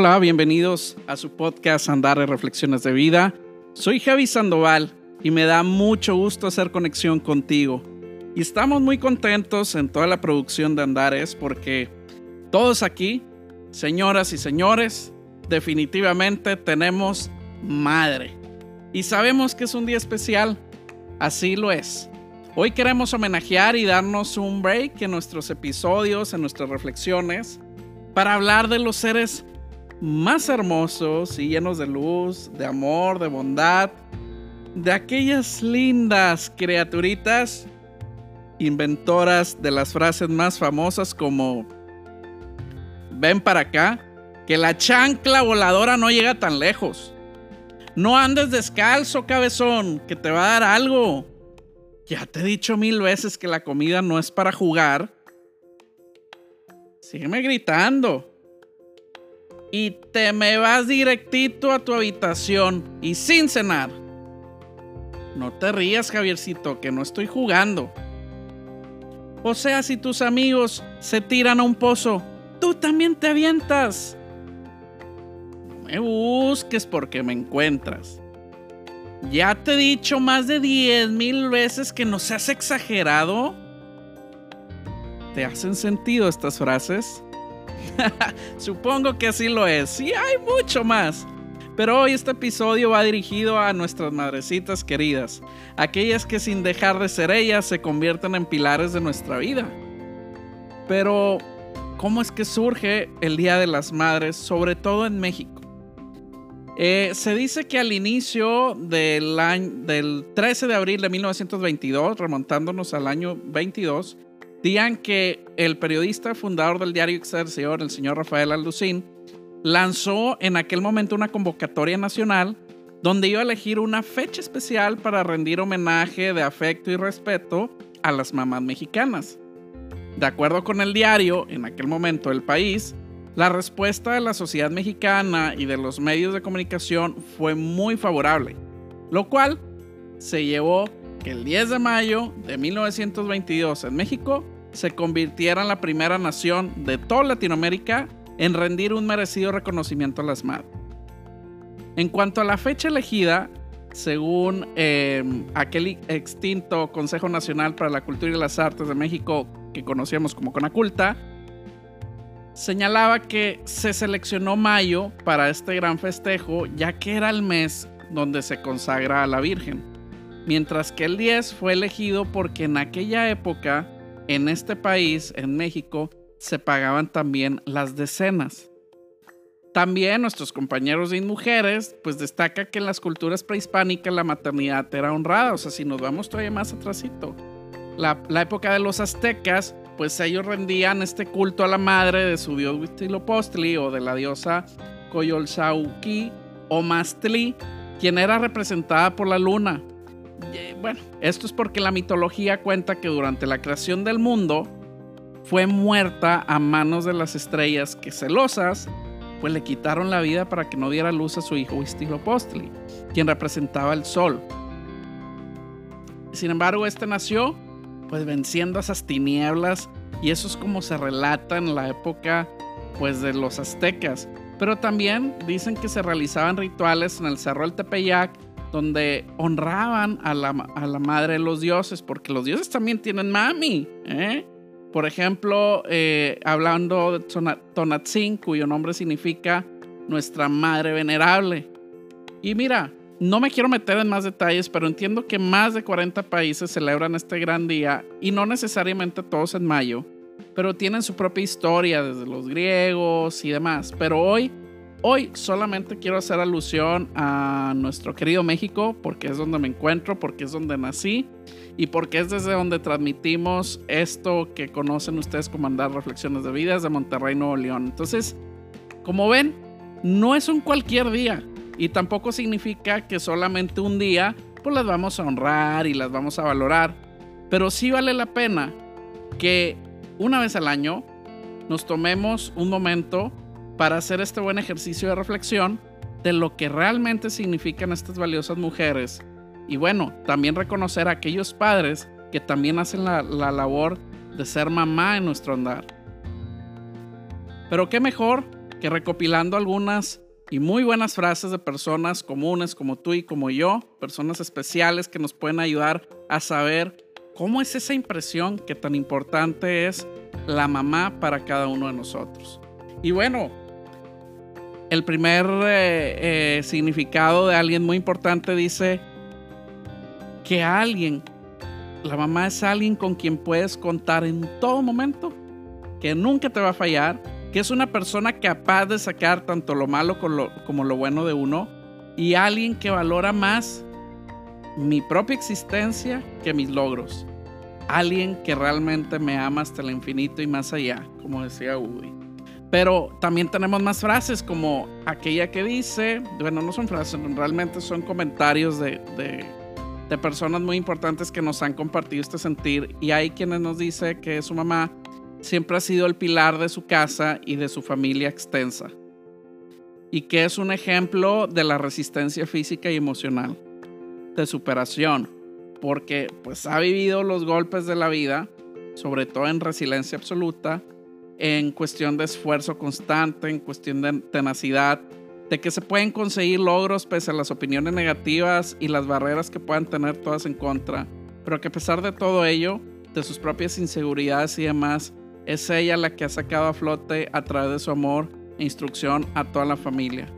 Hola, bienvenidos a su podcast Andar de Reflexiones de Vida. Soy Javi Sandoval y me da mucho gusto hacer conexión contigo. Y estamos muy contentos en toda la producción de Andares porque todos aquí, señoras y señores, definitivamente tenemos madre. Y sabemos que es un día especial, así lo es. Hoy queremos homenajear y darnos un break en nuestros episodios, en nuestras reflexiones, para hablar de los seres más hermosos y llenos de luz, de amor, de bondad, de aquellas lindas criaturitas inventoras de las frases más famosas como ven para acá, que la chancla voladora no llega tan lejos. No andes descalzo, cabezón, que te va a dar algo. Ya te he dicho mil veces que la comida no es para jugar. Sígueme gritando. Y te me vas directito a tu habitación y sin cenar. No te rías, Javiercito, que no estoy jugando. O sea, si tus amigos se tiran a un pozo, tú también te avientas. No me busques porque me encuentras. Ya te he dicho más de 10 mil veces que no seas exagerado. ¿Te hacen sentido estas frases? Supongo que así lo es. Sí, hay mucho más. Pero hoy este episodio va dirigido a nuestras madrecitas queridas, aquellas que sin dejar de ser ellas se convierten en pilares de nuestra vida. Pero, ¿cómo es que surge el Día de las Madres, sobre todo en México? Eh, se dice que al inicio del, año, del 13 de abril de 1922, remontándonos al año 22, Digan que el periodista fundador del diario Excelsior, el señor Rafael Alducín, lanzó en aquel momento una convocatoria nacional donde iba a elegir una fecha especial para rendir homenaje de afecto y respeto a las mamás mexicanas. De acuerdo con el diario, en aquel momento El País, la respuesta de la sociedad mexicana y de los medios de comunicación fue muy favorable, lo cual se llevó que el 10 de mayo de 1922 en México se convirtiera en la primera nación de toda Latinoamérica en rendir un merecido reconocimiento a las madres. En cuanto a la fecha elegida, según eh, aquel extinto Consejo Nacional para la Cultura y las Artes de México, que conocíamos como Conaculta, señalaba que se seleccionó mayo para este gran festejo, ya que era el mes donde se consagra a la Virgen mientras que el 10 fue elegido porque en aquella época, en este país, en México, se pagaban también las decenas. También nuestros compañeros de mujeres, pues destaca que en las culturas prehispánicas la maternidad era honrada, o sea, si nos vamos todavía más atrásito. La, la época de los aztecas, pues ellos rendían este culto a la madre de su dios Huitzilopochtli o de la diosa Coyolxauhqui o Mastli, quien era representada por la luna. Bueno, esto es porque la mitología cuenta que durante la creación del mundo fue muerta a manos de las estrellas que celosas pues le quitaron la vida para que no diera luz a su hijo Huitzilopochtli, quien representaba el sol. Sin embargo, este nació pues venciendo esas tinieblas y eso es como se relata en la época pues de los aztecas. Pero también dicen que se realizaban rituales en el Cerro del Tepeyac donde honraban a la, madre de los dioses, porque los dioses también tienen mami. ¿eh? Por ejemplo, eh, hablando de Tonatzin, cuyo nombre significa nuestra madre venerable. Y mira, no me quiero meter en más detalles, pero entiendo que más de 40 países celebran este gran día y no necesariamente todos en mayo, pero tienen su propia historia desde los griegos y demás. Pero hoy Hoy solamente quiero hacer alusión a nuestro querido México porque es donde me encuentro, porque es donde nací y porque es desde donde transmitimos esto que conocen ustedes como Andar Reflexiones de Vidas de Monterrey, Nuevo León. Entonces, como ven, no es un cualquier día y tampoco significa que solamente un día pues las vamos a honrar y las vamos a valorar, pero sí vale la pena que una vez al año nos tomemos un momento para hacer este buen ejercicio de reflexión de lo que realmente significan estas valiosas mujeres. Y bueno, también reconocer a aquellos padres que también hacen la, labor de ser mamá en nuestro andar. Pero qué mejor que recopilando algunas y muy buenas frases de personas comunes como tú y como yo, personas especiales que nos pueden ayudar a saber cómo es esa impresión que tan importante es la mamá para cada uno de nosotros. Y bueno, el primer eh, eh, significado de alguien muy importante dice que alguien, la mamá es alguien con quien puedes contar en todo momento, que nunca te va a fallar, que es una persona capaz de sacar tanto lo malo como lo, bueno de uno y alguien que valora más mi propia existencia que mis logros. Alguien que realmente me ama hasta el infinito y más allá, como decía Woody. Pero también tenemos más frases como aquella que dice, bueno, no son frases, realmente son comentarios de, de, de personas muy importantes que nos han compartido este sentir. Y hay quienes nos dice que su mamá siempre ha sido el pilar de su casa y de su familia extensa, y que es un ejemplo de la resistencia física y emocional, de superación, porque pues ha vivido los golpes de la vida, sobre todo en resiliencia absoluta, en cuestión de esfuerzo constante, en cuestión de tenacidad, de que se pueden conseguir logros pese a las opiniones negativas y las barreras que puedan tener todas en contra, pero que a pesar de todo ello, de sus propias inseguridades y demás, es ella la que ha sacado a flote a través de su amor e instrucción a toda la familia.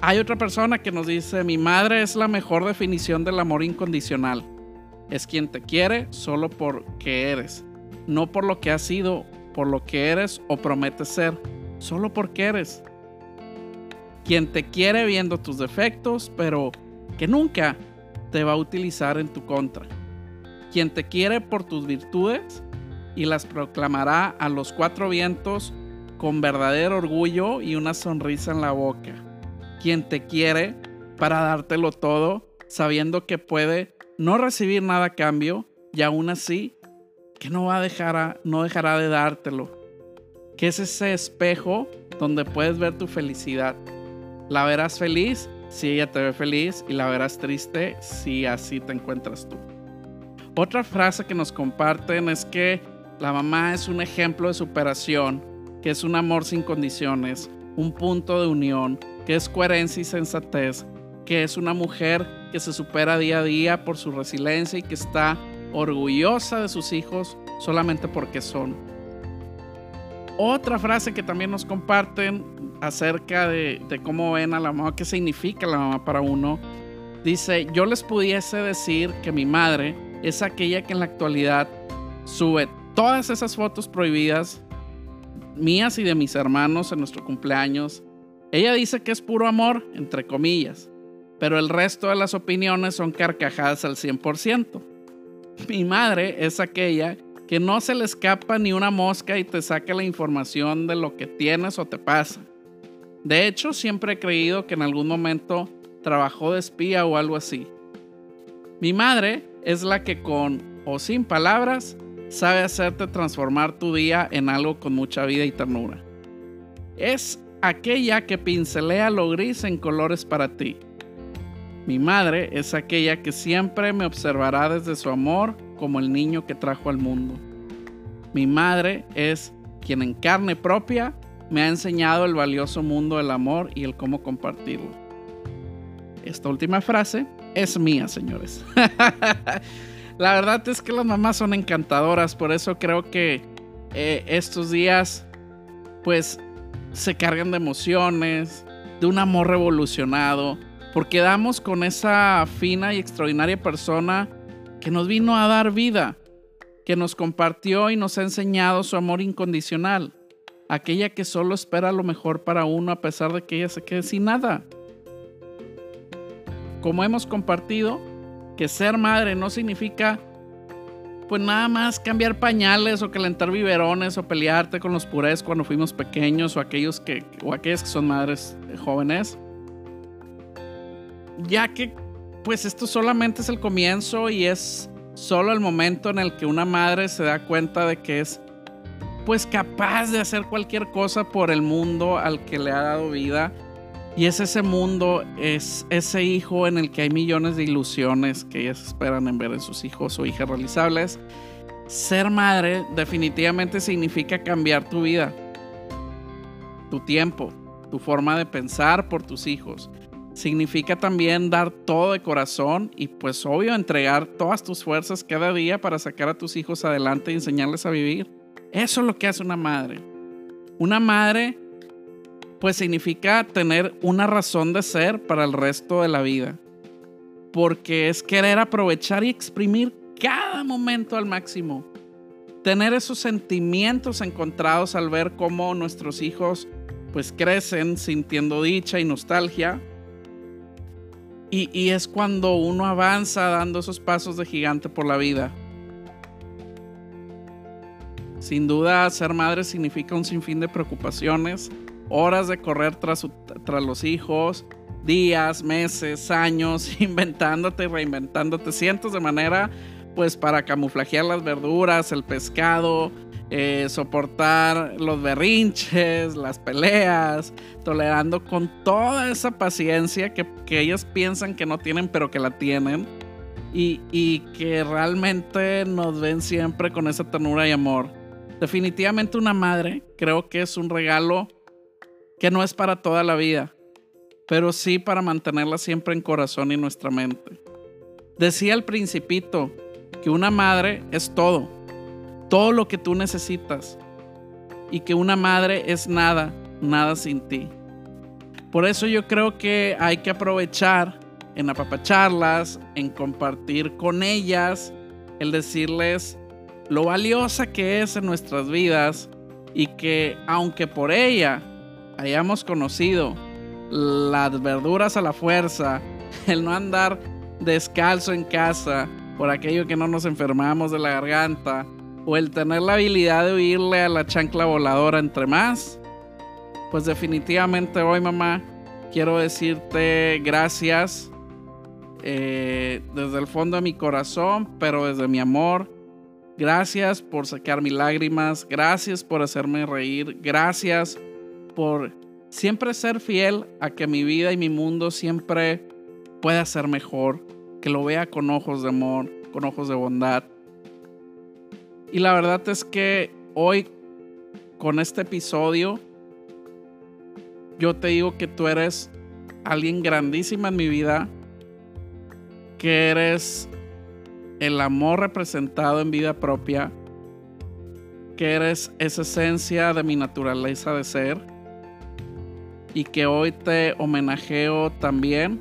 Hay otra persona que nos dice, mi madre es la mejor definición del amor incondicional. Es quien te quiere solo porque eres, no por lo que has sido, por lo que eres o prometes ser, solo porque eres. Quien te quiere viendo tus defectos, pero que nunca te va a utilizar en tu contra. Quien te quiere por tus virtudes y las proclamará a los cuatro vientos con verdadero orgullo y una sonrisa en la boca. Quien te quiere para dártelo todo, sabiendo que puede no recibir nada a cambio y aún así que no va a dejar no dejará de dártelo. Que es ese espejo donde puedes ver tu felicidad. La verás feliz si ella te ve feliz y la verás triste si así te encuentras tú. Otra frase que nos comparten es que la mamá es un ejemplo de superación, que es un amor sin condiciones, un punto de unión, que es coherencia y sensatez, que es una mujer que se supera día a día por su resiliencia y que está orgullosa de sus hijos solamente porque son. Otra frase que también nos comparten acerca de, cómo ven a la mamá, qué significa la mamá para uno, dice, yo les pudiese decir que mi madre es aquella que en la actualidad sube todas esas fotos prohibidas, mías y de mis hermanos en nuestro cumpleaños, ella dice que es puro amor, entre comillas, pero el resto de las opiniones son carcajadas al 100%. Mi madre es aquella que no se le escapa ni una mosca y te saca la información de lo que tienes o te pasa. De hecho, siempre he creído que en algún momento trabajó de espía o algo así. Mi madre es la que con o sin palabras sabe hacerte transformar tu día en algo con mucha vida y ternura. Es aquella que pincelea lo gris en colores para ti. Mi madre es aquella que siempre me observará desde su amor como el niño que trajo al mundo. Mi madre es quien en carne propia me ha enseñado el valioso mundo del amor y el cómo compartirlo. Esta última frase es mía, señores. La verdad es que las mamás son encantadoras, por eso creo que eh, estos días pues se cargan de emociones, de un amor revolucionado, porque damos con esa fina y extraordinaria persona que nos vino a dar vida, que nos compartió y nos ha enseñado su amor incondicional, aquella que solo espera lo mejor para uno a pesar de que ella se quede sin nada. Como hemos compartido, que ser madre no significa pues nada más cambiar pañales o calentar biberones o pelearte con los purés cuando fuimos pequeños o aquellos que o aquellas que son madres jóvenes. Ya que pues esto solamente es el comienzo y es solo el momento en el que una madre se da cuenta de que es pues capaz de hacer cualquier cosa por el mundo al que le ha dado vida y es ese mundo, es ese hijo en el que hay millones de ilusiones que ellas esperan en ver en sus hijos o hijas realizables. Ser madre definitivamente significa cambiar tu vida. tu tiempo, tu forma de pensar por tus hijos. Significa también dar todo de corazón y pues obvio entregar todas tus fuerzas cada día para sacar a tus hijos adelante y enseñarles a vivir. Eso es lo que hace una madre. Una madre pues significa tener una razón de ser para el resto de la vida. Porque es querer aprovechar y exprimir cada momento al máximo. Tener esos sentimientos encontrados al ver cómo nuestros hijos pues crecen sintiendo dicha y nostalgia. Y, es cuando uno avanza dando esos pasos de gigante por la vida. Sin duda, ser madre significa un sinfín de preocupaciones, horas de correr tras, tras los hijos, días, meses, años, inventándote y reinventándote cientos de manera, pues para camuflajear las verduras, el pescado, eh, soportar los berrinches, las peleas, tolerando con toda esa paciencia que, que ellas piensan que no tienen, pero que la tienen. Y, y que realmente nos ven siempre con esa ternura y amor. Definitivamente una madre creo que es un regalo que no es para toda la vida, pero sí para mantenerla siempre en corazón y nuestra mente. Decía el principito que una madre es todo, todo lo que tú necesitas, y que una madre es nada, nada sin ti. Por eso yo creo que hay que aprovechar en apapacharlas, en compartir con ellas, el decirles lo valiosa que es en nuestras vidas y que aunque por ella hayamos conocido las verduras a la fuerza, el no andar descalzo en casa por aquello que no nos enfermamos de la garganta, o el tener la habilidad de huirle a la chancla voladora entre más, pues definitivamente hoy mamá quiero decirte gracias eh, desde el fondo de mi corazón, pero desde mi amor. Gracias por sacar mis lágrimas, gracias por hacerme reír, gracias por siempre ser fiel a que mi vida y mi mundo siempre pueda ser mejor, que lo vea con ojos de amor, con ojos de bondad. Y la verdad es que hoy, con este episodio, yo te digo que tú eres alguien grandísima en mi vida, que eres el amor representado en vida propia, que eres esa esencia de mi naturaleza de ser y que hoy te homenajeo también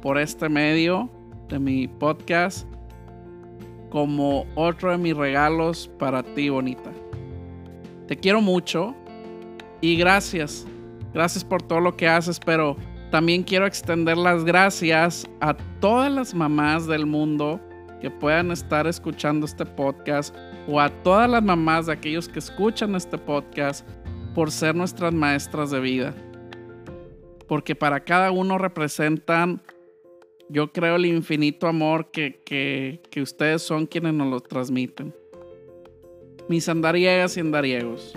por este medio de mi podcast como otro de mis regalos para ti, bonita. Te quiero mucho y gracias. Gracias por todo lo que haces, pero también quiero extender las gracias a todas las mamás del mundo que puedan estar escuchando este podcast o a todas las mamás de aquellos que escuchan este podcast por ser nuestras maestras de vida porque para cada uno representan, yo creo, el infinito amor que, que, ustedes son quienes nos lo transmiten. Mis andariegas y andariegos,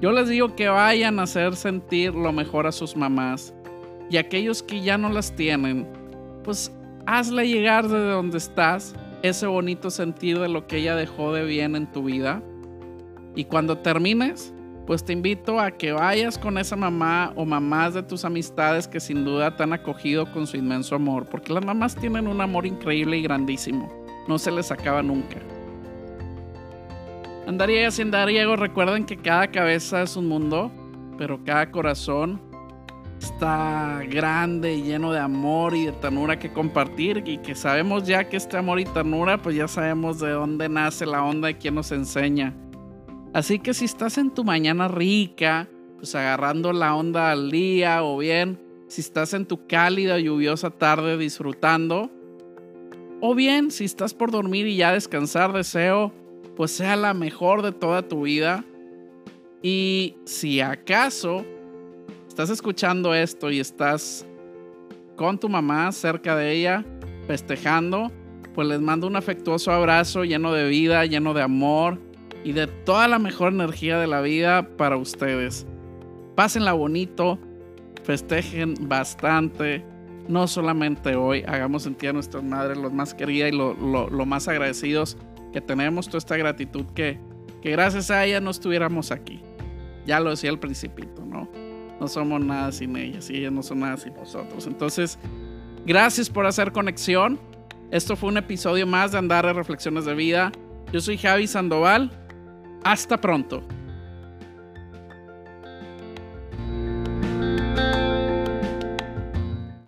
yo les digo que vayan a hacer sentir lo mejor a sus mamás y aquellos que ya no las tienen, pues hazle llegar desde donde estás ese bonito sentido de lo que ella dejó de bien en tu vida. Y cuando termines, pues te invito a que vayas con esa mamá o mamás de tus amistades que sin duda te han acogido con su inmenso amor, porque las mamás tienen un amor increíble y grandísimo, no se les acaba nunca. Andariegas y andariegos, recuerden que cada cabeza es un mundo, pero cada corazón está grande y lleno de amor y de ternura que compartir y que sabemos ya que este amor y ternura, pues ya sabemos de dónde nace la onda y quién nos enseña Así que si estás en tu mañana rica, pues agarrando la onda al día o bien si estás en tu cálida lluviosa tarde disfrutando, o bien si estás por dormir y ya descansar, deseo pues sea la mejor de toda tu vida. Y si acaso estás escuchando esto y estás con tu mamá cerca de ella, festejando, pues les mando un afectuoso abrazo lleno de vida, lleno de amor, y de toda la mejor energía de la vida para ustedes. Pásenla bonito, festejen bastante, no solamente hoy, hagamos sentir a nuestras madres los más queridas y lo, más agradecidos que tenemos, toda esta gratitud que, que gracias a ella no estuviéramos aquí. Ya lo decía el principito, ¿no? no somos nada sin ellas y ellas no son nada sin nosotros. Entonces, gracias por hacer conexión. Esto fue un episodio más de Andar de Reflexiones de Vida. Yo soy Javi Sandoval. Hasta pronto.